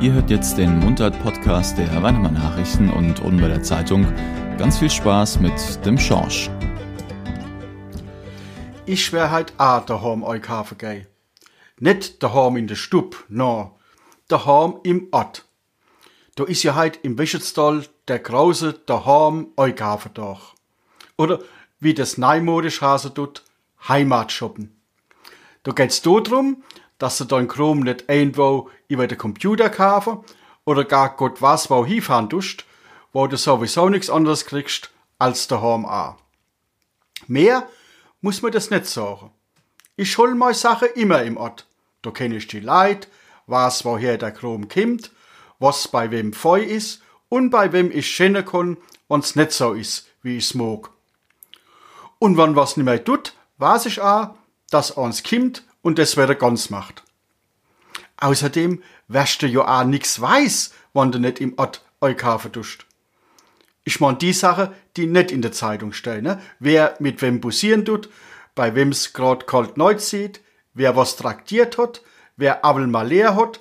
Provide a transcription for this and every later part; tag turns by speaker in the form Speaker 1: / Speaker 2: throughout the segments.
Speaker 1: Ihr hört jetzt den Mundart-Podcast der Weinemann Nachrichten und Unweiler Zeitung. Ganz viel Spaß mit dem Schorsch.
Speaker 2: Ich wär halt a daheim euch kaufen gehen. Nicht daheim in der Stub, no. Daheim im Ort. Da ist ja halt im Wischetstall der große daheim euch kaufen doch. Oder wie das neumodisch Hase tut, Heimatshoppen. Da geht's drum, dass du dein Chrome nicht irgendwo über den Computer kaufen oder gar Gott was wo hinfahren tust, wo du sowieso nichts anderes kriegst als daheim auch. Mehr muss man das nicht sagen. Ich hol meine Sache immer im Ort. Da kenn ich die Leid, was woher der Chrom kommt, was bei wem feu ist und bei wem ich schänen kann, wenn's nicht so ist, wie ich's mag. Und wann was nimmer tut, weiß ich auch, dass uns kimmt und das wieder ganz macht. Außerdem wärst du ja auch nix weiß, wann du nicht im Ort eu kaufen tust. Ich mein die Sache, die nicht in der Zeitung stehen, ne? Wer mit wem bussieren tut, bei wem's grad kalt neu sieht, wer was traktiert hat, wer abel mal leer hat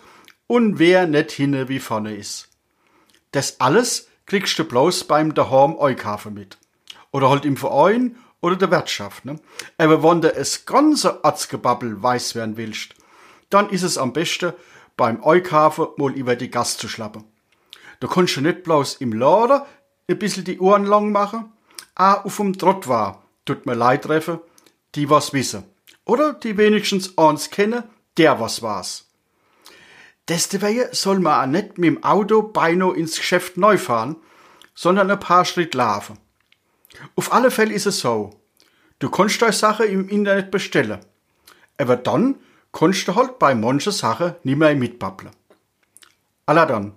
Speaker 2: und wer nicht hinne wie vorne ist. Das alles kriegst du bloß beim daheim Eukaufen mit. Oder halt im Verein oder der Wirtschaft. Ne? Aber wenn du es ganze Arztgebabbel weiß werden willst, dann ist es am besten, beim Eukaufen mal über die Gas zu schlappen. Da kannst du nicht bloß im Laden ein bisschen die Ohren lang machen, auch auf dem Trott war, tut mir leid treffen, die was wissen. Oder die wenigstens eins kennen, der was war's. Deswegen soll man auch nicht mit dem Auto beinahe ins Geschäft neu fahren, sondern ein paar Schritt laufen. Auf alle Fälle ist es so. Du kannst deine Sache im Internet bestellen. Aber dann kannst du halt bei manchen Sachen nicht mehr mitbabbeln. Alla dann.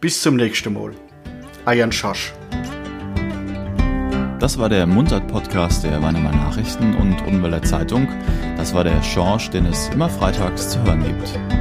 Speaker 2: Bis zum nächsten Mal. Ayan Schasch.
Speaker 1: Das war der Mundart-Podcast der Weinemann Nachrichten und Unweiler Zeitung. Das war der Schorsch, den es immer freitags zu hören gibt.